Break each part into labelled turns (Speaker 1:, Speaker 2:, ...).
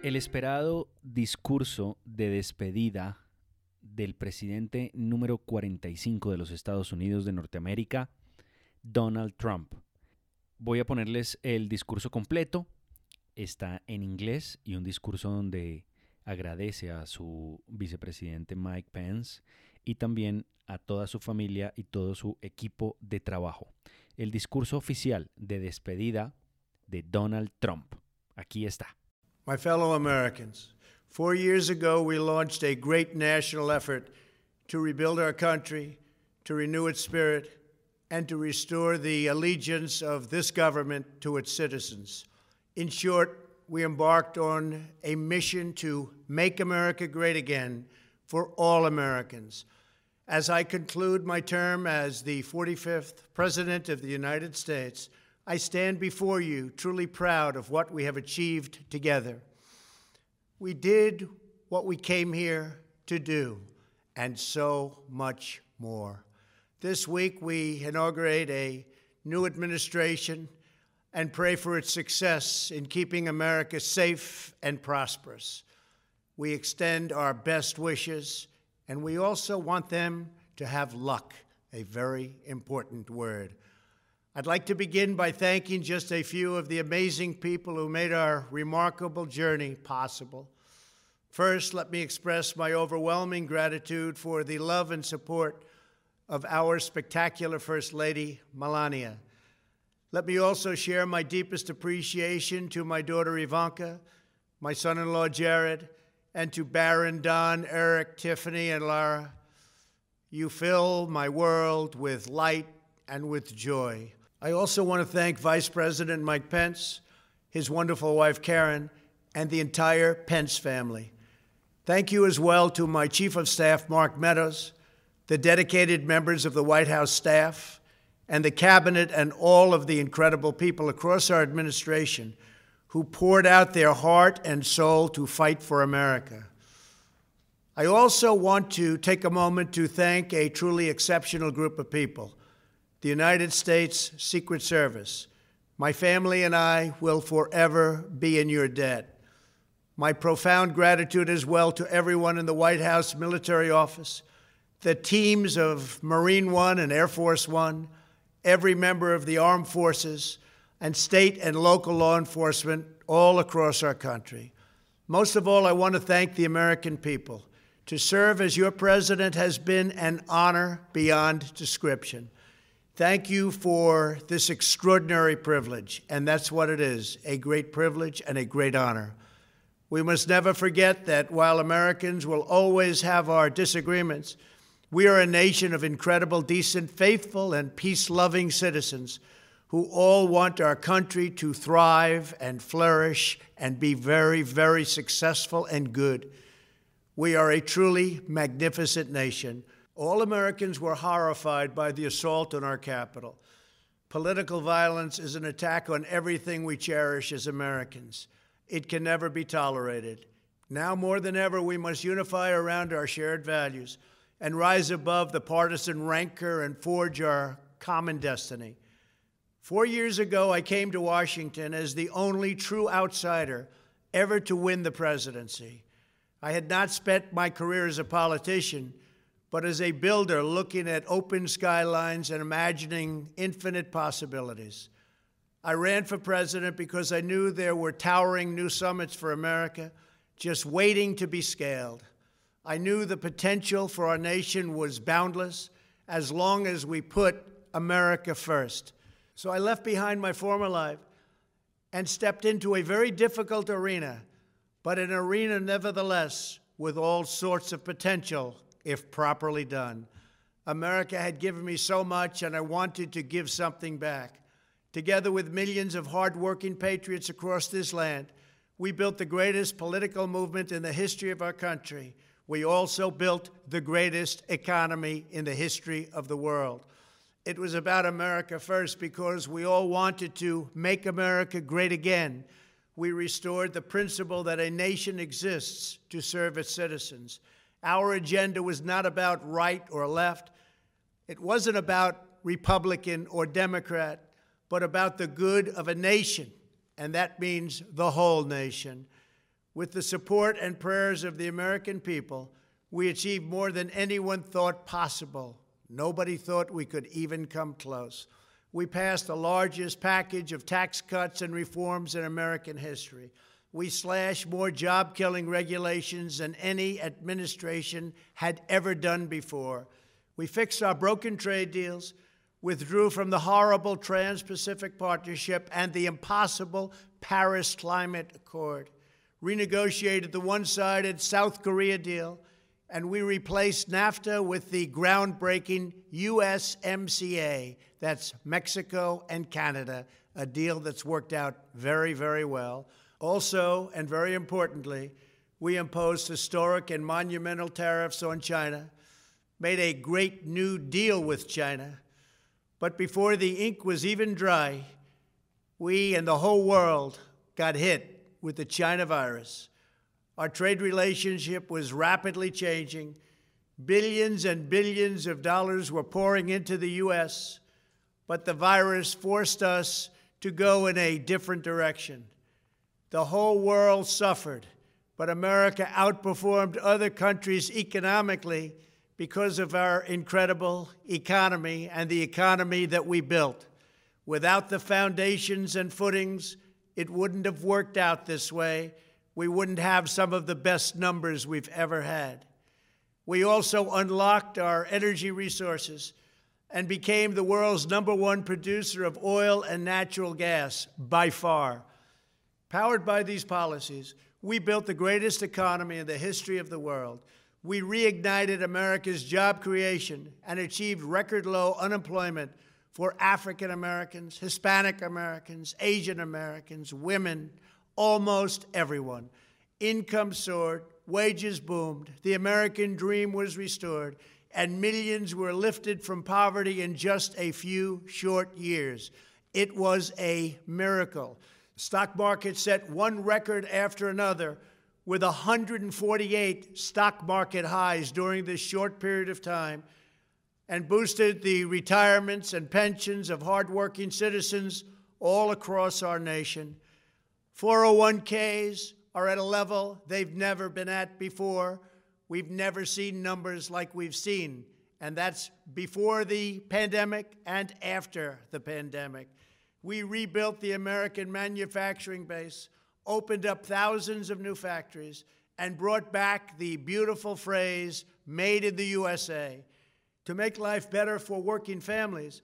Speaker 1: El esperado discurso de despedida del presidente número 45 de los Estados Unidos de Norteamérica, Donald Trump. Voy a ponerles el discurso completo. Está en inglés y un discurso donde agradece a su vicepresidente Mike Pence y también a toda su familia y todo su equipo de trabajo. El discurso oficial de despedida de Donald Trump. Aquí está.
Speaker 2: My fellow Americans, four years ago we launched a great national effort to rebuild our country, to renew its spirit, and to restore the allegiance of this government to its citizens. In short, we embarked on a mission to make America great again for all Americans. As I conclude my term as the 45th President of the United States, I stand before you truly proud of what we have achieved together. We did what we came here to do, and so much more. This week, we inaugurate a new administration and pray for its success in keeping America safe and prosperous. We extend our best wishes and we also want them to have luck, a very important word. I'd like to begin by thanking just a few of the amazing people who made our remarkable journey possible. First, let me express my overwhelming gratitude for the love and support of our spectacular First Lady, Melania. Let me also share my deepest appreciation to my daughter Ivanka, my son in law Jared, and to Barron, Don, Eric, Tiffany, and Lara. You fill my world with light and with joy. I also want to thank Vice President Mike Pence, his wonderful wife Karen, and the entire Pence family. Thank you as well to my Chief of Staff, Mark Meadows, the dedicated members of the White House staff, and the Cabinet, and all of the incredible people across our administration who poured out their heart and soul to fight for America. I also want to take a moment to thank a truly exceptional group of people the United States Secret Service. My family and I will forever be in your debt. My profound gratitude as well to everyone in the White House military office, the teams of Marine One and Air Force One, every member of the armed forces, and state and local law enforcement all across our country. Most of all, I want to thank the American people. To serve as your president has been an honor beyond description. Thank you for this extraordinary privilege, and that's what it is a great privilege and a great honor. We must never forget that while Americans will always have our disagreements, we are a nation of incredible, decent, faithful, and peace loving citizens who all want our country to thrive and flourish and be very, very successful and good. We are a truly magnificent nation. All Americans were horrified by the assault on our Capitol. Political violence is an attack on everything we cherish as Americans. It can never be tolerated. Now more than ever, we must unify around our shared values and rise above the partisan rancor and forge our common destiny. Four years ago, I came to Washington as the only true outsider ever to win the presidency. I had not spent my career as a politician, but as a builder looking at open skylines and imagining infinite possibilities. I ran for president because I knew there were towering new summits for America just waiting to be scaled. I knew the potential for our nation was boundless as long as we put America first. So I left behind my former life and stepped into a very difficult arena, but an arena nevertheless with all sorts of potential if properly done. America had given me so much, and I wanted to give something back. Together with millions of hardworking patriots across this land, we built the greatest political movement in the history of our country. We also built the greatest economy in the history of the world. It was about America first because we all wanted to make America great again. We restored the principle that a nation exists to serve its citizens. Our agenda was not about right or left. It wasn't about Republican or Democrat, but about the good of a nation, and that means the whole nation. With the support and prayers of the American people, we achieved more than anyone thought possible. Nobody thought we could even come close. We passed the largest package of tax cuts and reforms in American history. We slashed more job killing regulations than any administration had ever done before. We fixed our broken trade deals, withdrew from the horrible Trans Pacific Partnership and the impossible Paris Climate Accord, renegotiated the one sided South Korea deal, and we replaced NAFTA with the groundbreaking USMCA. That's Mexico and Canada, a deal that's worked out very, very well. Also, and very importantly, we imposed historic and monumental tariffs on China, made a great new deal with China. But before the ink was even dry, we and the whole world got hit with the China virus. Our trade relationship was rapidly changing. Billions and billions of dollars were pouring into the U.S., but the virus forced us to go in a different direction. The whole world suffered, but America outperformed other countries economically because of our incredible economy and the economy that we built. Without the foundations and footings, it wouldn't have worked out this way. We wouldn't have some of the best numbers we've ever had. We also unlocked our energy resources and became the world's number one producer of oil and natural gas by far. Powered by these policies, we built the greatest economy in the history of the world. We reignited America's job creation and achieved record low unemployment for African Americans, Hispanic Americans, Asian Americans, women, almost everyone. Income soared, wages boomed, the American dream was restored, and millions were lifted from poverty in just a few short years. It was a miracle. Stock market set one record after another with 148 stock market highs during this short period of time and boosted the retirements and pensions of hardworking citizens all across our nation. 401ks are at a level they've never been at before. We've never seen numbers like we've seen, and that's before the pandemic and after the pandemic. We rebuilt the American manufacturing base, opened up thousands of new factories, and brought back the beautiful phrase, made in the USA. To make life better for working families,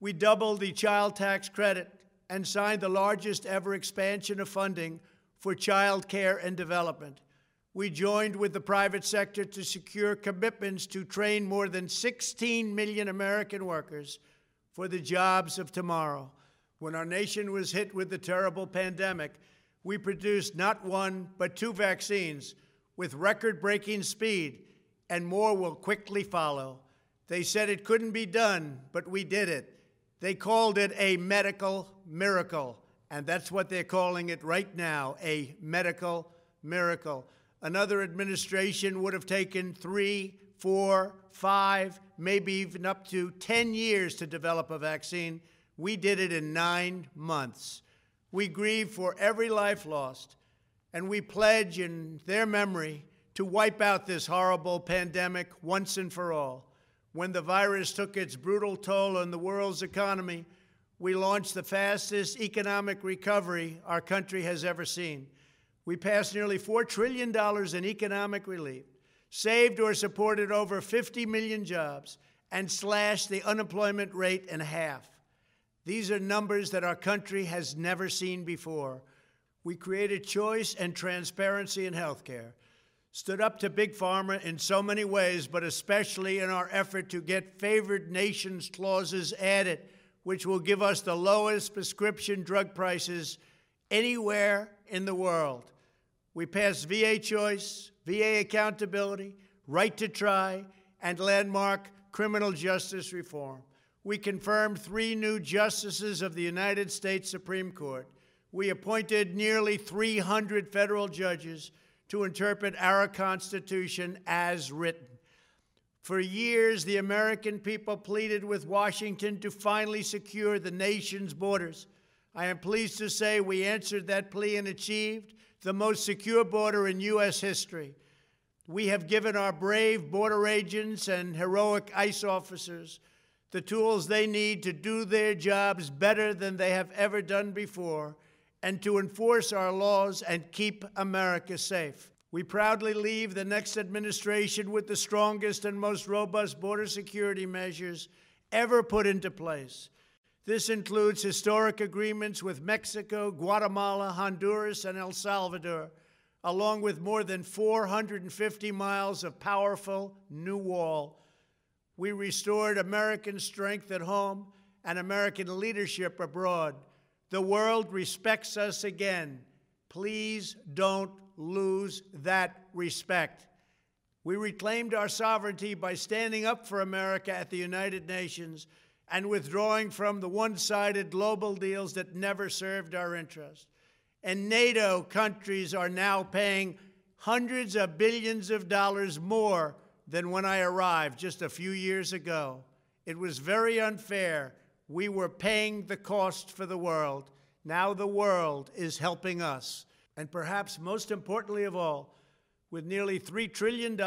Speaker 2: we doubled the child tax credit and signed the largest ever expansion of funding for child care and development. We joined with the private sector to secure commitments to train more than 16 million American workers for the jobs of tomorrow. When our nation was hit with the terrible pandemic, we produced not one, but two vaccines with record breaking speed, and more will quickly follow. They said it couldn't be done, but we did it. They called it a medical miracle, and that's what they're calling it right now a medical miracle. Another administration would have taken three, four, five, maybe even up to 10 years to develop a vaccine. We did it in nine months. We grieve for every life lost, and we pledge in their memory to wipe out this horrible pandemic once and for all. When the virus took its brutal toll on the world's economy, we launched the fastest economic recovery our country has ever seen. We passed nearly $4 trillion in economic relief, saved or supported over 50 million jobs, and slashed the unemployment rate in half. These are numbers that our country has never seen before. We created choice and transparency in healthcare, stood up to Big Pharma in so many ways, but especially in our effort to get favored nations clauses added, which will give us the lowest prescription drug prices anywhere in the world. We passed VA choice, VA accountability, right to try, and landmark criminal justice reform. We confirmed three new justices of the United States Supreme Court. We appointed nearly 300 federal judges to interpret our Constitution as written. For years, the American people pleaded with Washington to finally secure the nation's borders. I am pleased to say we answered that plea and achieved the most secure border in U.S. history. We have given our brave border agents and heroic ICE officers the tools they need to do their jobs better than they have ever done before and to enforce our laws and keep America safe. We proudly leave the next administration with the strongest and most robust border security measures ever put into place. This includes historic agreements with Mexico, Guatemala, Honduras, and El Salvador, along with more than 450 miles of powerful new wall. We restored American strength at home and American leadership abroad. The world respects us again. Please don't lose that respect. We reclaimed our sovereignty by standing up for America at the United Nations and withdrawing from the one sided global deals that never served our interest. And NATO countries are now paying hundreds of billions of dollars more than when I arrived just a few years ago. It was very unfair. We were paying the cost for the world. Now the world is helping us. And perhaps most importantly of all, with nearly $3 trillion,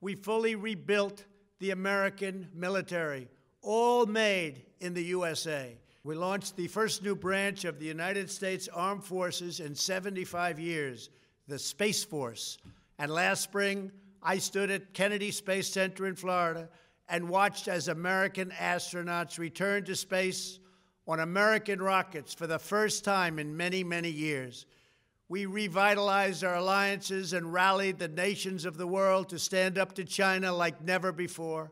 Speaker 2: we fully rebuilt the American military, all made in the USA. We launched the first new branch of the United States Armed Forces in 75 years, the Space Force. And last spring, I stood at Kennedy Space Center in Florida and watched as American astronauts returned to space on American rockets for the first time in many, many years. We revitalized our alliances and rallied the nations of the world to stand up to China like never before.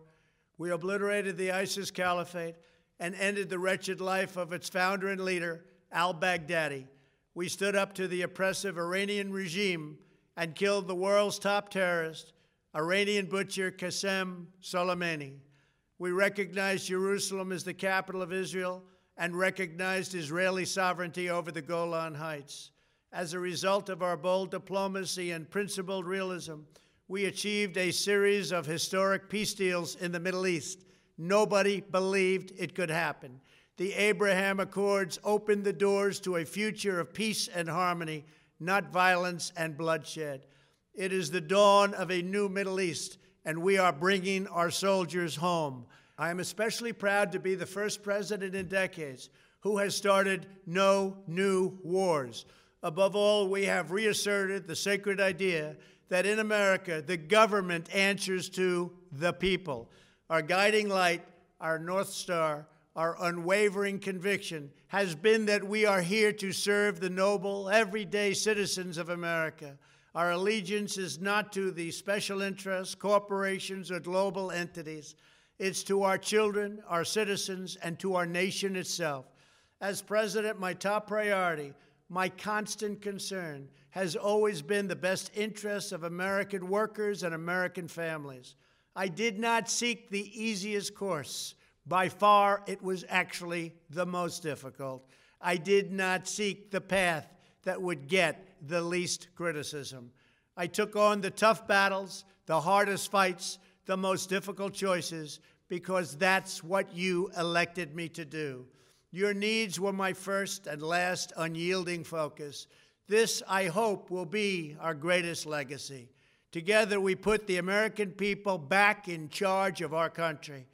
Speaker 2: We obliterated the ISIS caliphate and ended the wretched life of its founder and leader, al Baghdadi. We stood up to the oppressive Iranian regime and killed the world's top terrorist, Iranian butcher Qasem Soleimani. We recognized Jerusalem as the capital of Israel and recognized Israeli sovereignty over the Golan Heights. As a result of our bold diplomacy and principled realism, we achieved a series of historic peace deals in the Middle East. Nobody believed it could happen. The Abraham Accords opened the doors to a future of peace and harmony, not violence and bloodshed. It is the dawn of a new Middle East, and we are bringing our soldiers home. I am especially proud to be the first president in decades who has started no new wars. Above all, we have reasserted the sacred idea that in America, the government answers to the people. Our guiding light, our North Star, our unwavering conviction has been that we are here to serve the noble, everyday citizens of America. Our allegiance is not to the special interests, corporations, or global entities. It's to our children, our citizens, and to our nation itself. As president, my top priority my constant concern has always been the best interests of American workers and American families. I did not seek the easiest course. By far, it was actually the most difficult. I did not seek the path that would get the least criticism. I took on the tough battles, the hardest fights, the most difficult choices, because that's what you elected me to do. Your needs were my first and last unyielding focus. This, I hope, will be our greatest legacy. Together, we put the American people back in charge of our country.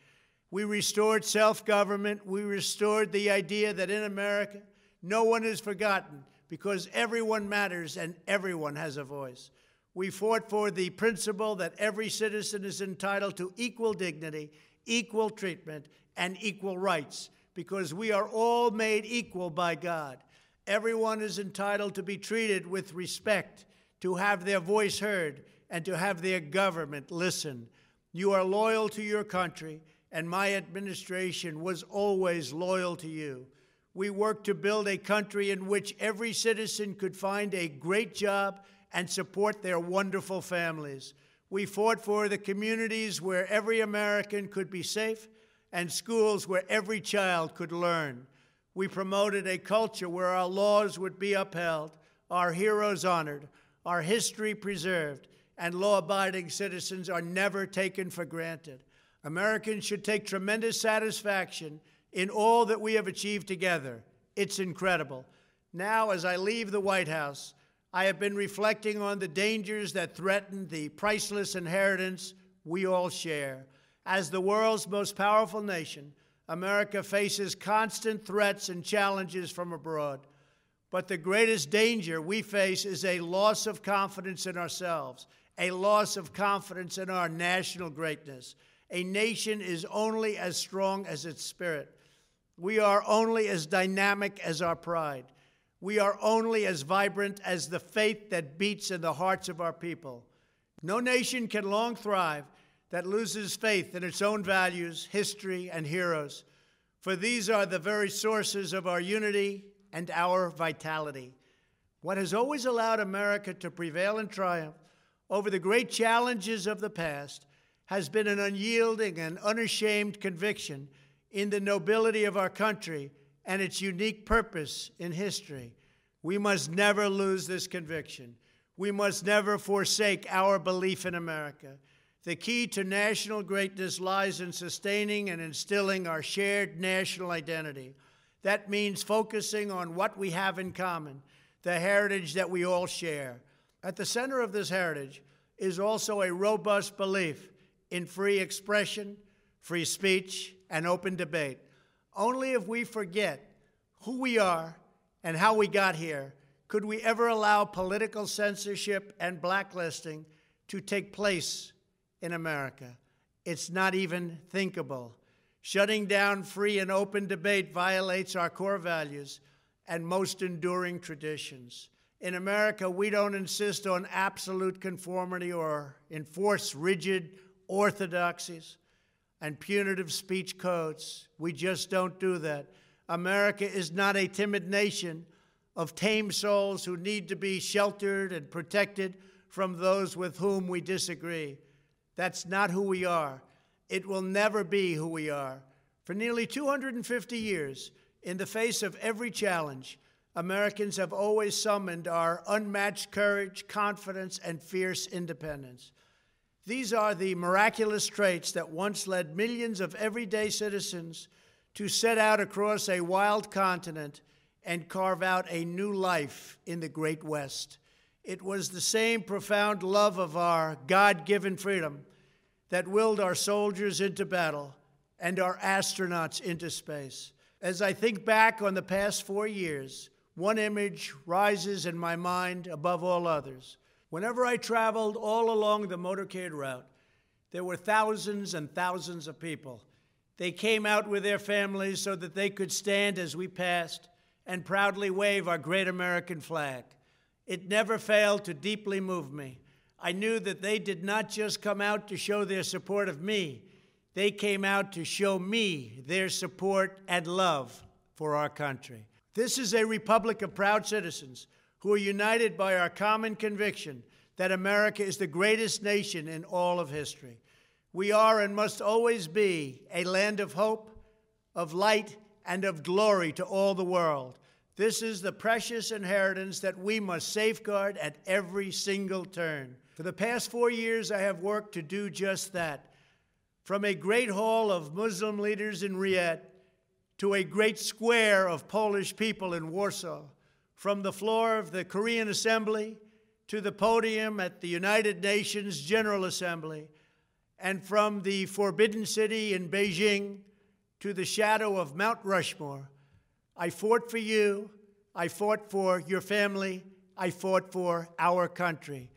Speaker 2: We restored self government. We restored the idea that in America, no one is forgotten because everyone matters and everyone has a voice. We fought for the principle that every citizen is entitled to equal dignity, equal treatment, and equal rights because we are all made equal by God. Everyone is entitled to be treated with respect, to have their voice heard, and to have their government listen. You are loyal to your country, and my administration was always loyal to you. We worked to build a country in which every citizen could find a great job and support their wonderful families. We fought for the communities where every American could be safe and schools where every child could learn. We promoted a culture where our laws would be upheld, our heroes honored, our history preserved, and law abiding citizens are never taken for granted. Americans should take tremendous satisfaction in all that we have achieved together It's incredible. Now, as I leave the White House, I have been reflecting on the dangers that threaten the priceless inheritance we all share. As the world's most powerful nation, America faces constant threats and challenges from abroad. But the greatest danger we face is a loss of confidence in ourselves, a loss of confidence in our national greatness. A nation is only as strong as its spirit. We are only as dynamic as our pride. We are only as vibrant as the faith that beats in the hearts of our people. No nation can long thrive that loses faith in its own values, history, and heroes, for these are the very sources of our unity and our vitality. What has always allowed America to prevail and triumph over the great challenges of the past has been an unyielding and unashamed conviction in the nobility of our country and its unique purpose in history. We must never lose this conviction. We must never forsake our belief in America. The key to national greatness lies in sustaining and instilling our shared national identity. That means focusing on what we have in common, the heritage that we all share. At the center of this heritage is also a robust belief in free expression, free speech, and open debate. Only if we forget who we are and how we got here could we ever allow political censorship and blacklisting to take place in America. It's not even thinkable. Shutting down free and open debate violates our core values and most enduring traditions. In America, we don't insist on absolute conformity or enforce rigid orthodoxies and punitive speech codes. We just don't do that. America is not a timid nation of tame souls who need to be sheltered and protected from those with whom we disagree. That's not who we are. It will never be who we are. For nearly 250 years, in the face of every challenge, Americans have always summoned our unmatched courage, confidence, and fierce independence. These are the miraculous traits that once led millions of everyday citizens to set out across a wild continent and carve out a new life in the Great West. It was the same profound love of our God given freedom that willed our soldiers into battle and our astronauts into space. As I think back on the past four years, one image rises in my mind above all others. Whenever I traveled all along the motorcade route, there were thousands and thousands of people. They came out with their families so that they could stand as we passed and proudly wave our great American flag. It never failed to deeply move me. I knew that they did not just come out to show their support of me, they came out to show me their support and love for our country. This is a republic of proud citizens who are united by our common conviction that America is the greatest nation in all of history. We are and must always be a land of hope, of light, and of glory to all the world. This is the precious inheritance that we must safeguard at every single turn. For the past four years, I have worked to do just that. From a great hall of Muslim leaders in Riyadh to a great square of Polish people in Warsaw, from the floor of the Korean Assembly to the podium at the United Nations General Assembly, and from the Forbidden City in Beijing to the shadow of Mount Rushmore. I fought for you, I fought for your family, I fought for our country.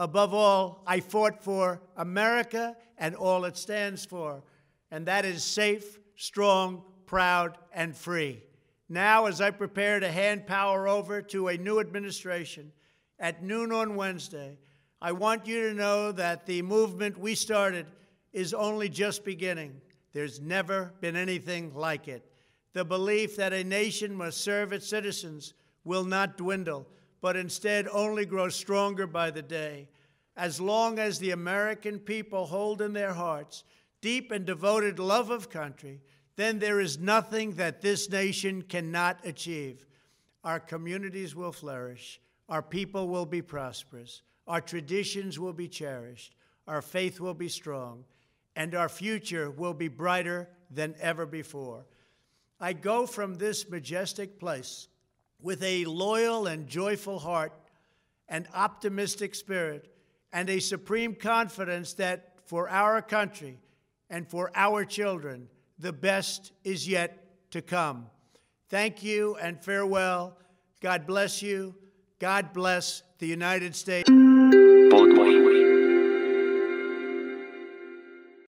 Speaker 2: Above all, I fought for America and all it stands for, and that is safe, strong, proud, and free. Now, as I prepare to hand power over to a new administration at noon on Wednesday, I want you to know that the movement we started is only just beginning. There's never been anything like it. The belief that a nation must serve its citizens will not dwindle, but instead only grow stronger by the day. As long as the American people hold in their hearts deep and devoted love of country, then there is nothing that this nation cannot achieve. Our communities will flourish, our people will be prosperous, our traditions will be cherished, our faith will be strong, and our future will be brighter than ever before. I go from this majestic place with a loyal and joyful heart, an optimistic spirit, and a supreme confidence that for our country and for our children, the best is yet to come. Thank you and farewell. God bless you. God bless the United States.
Speaker 3: Broadway.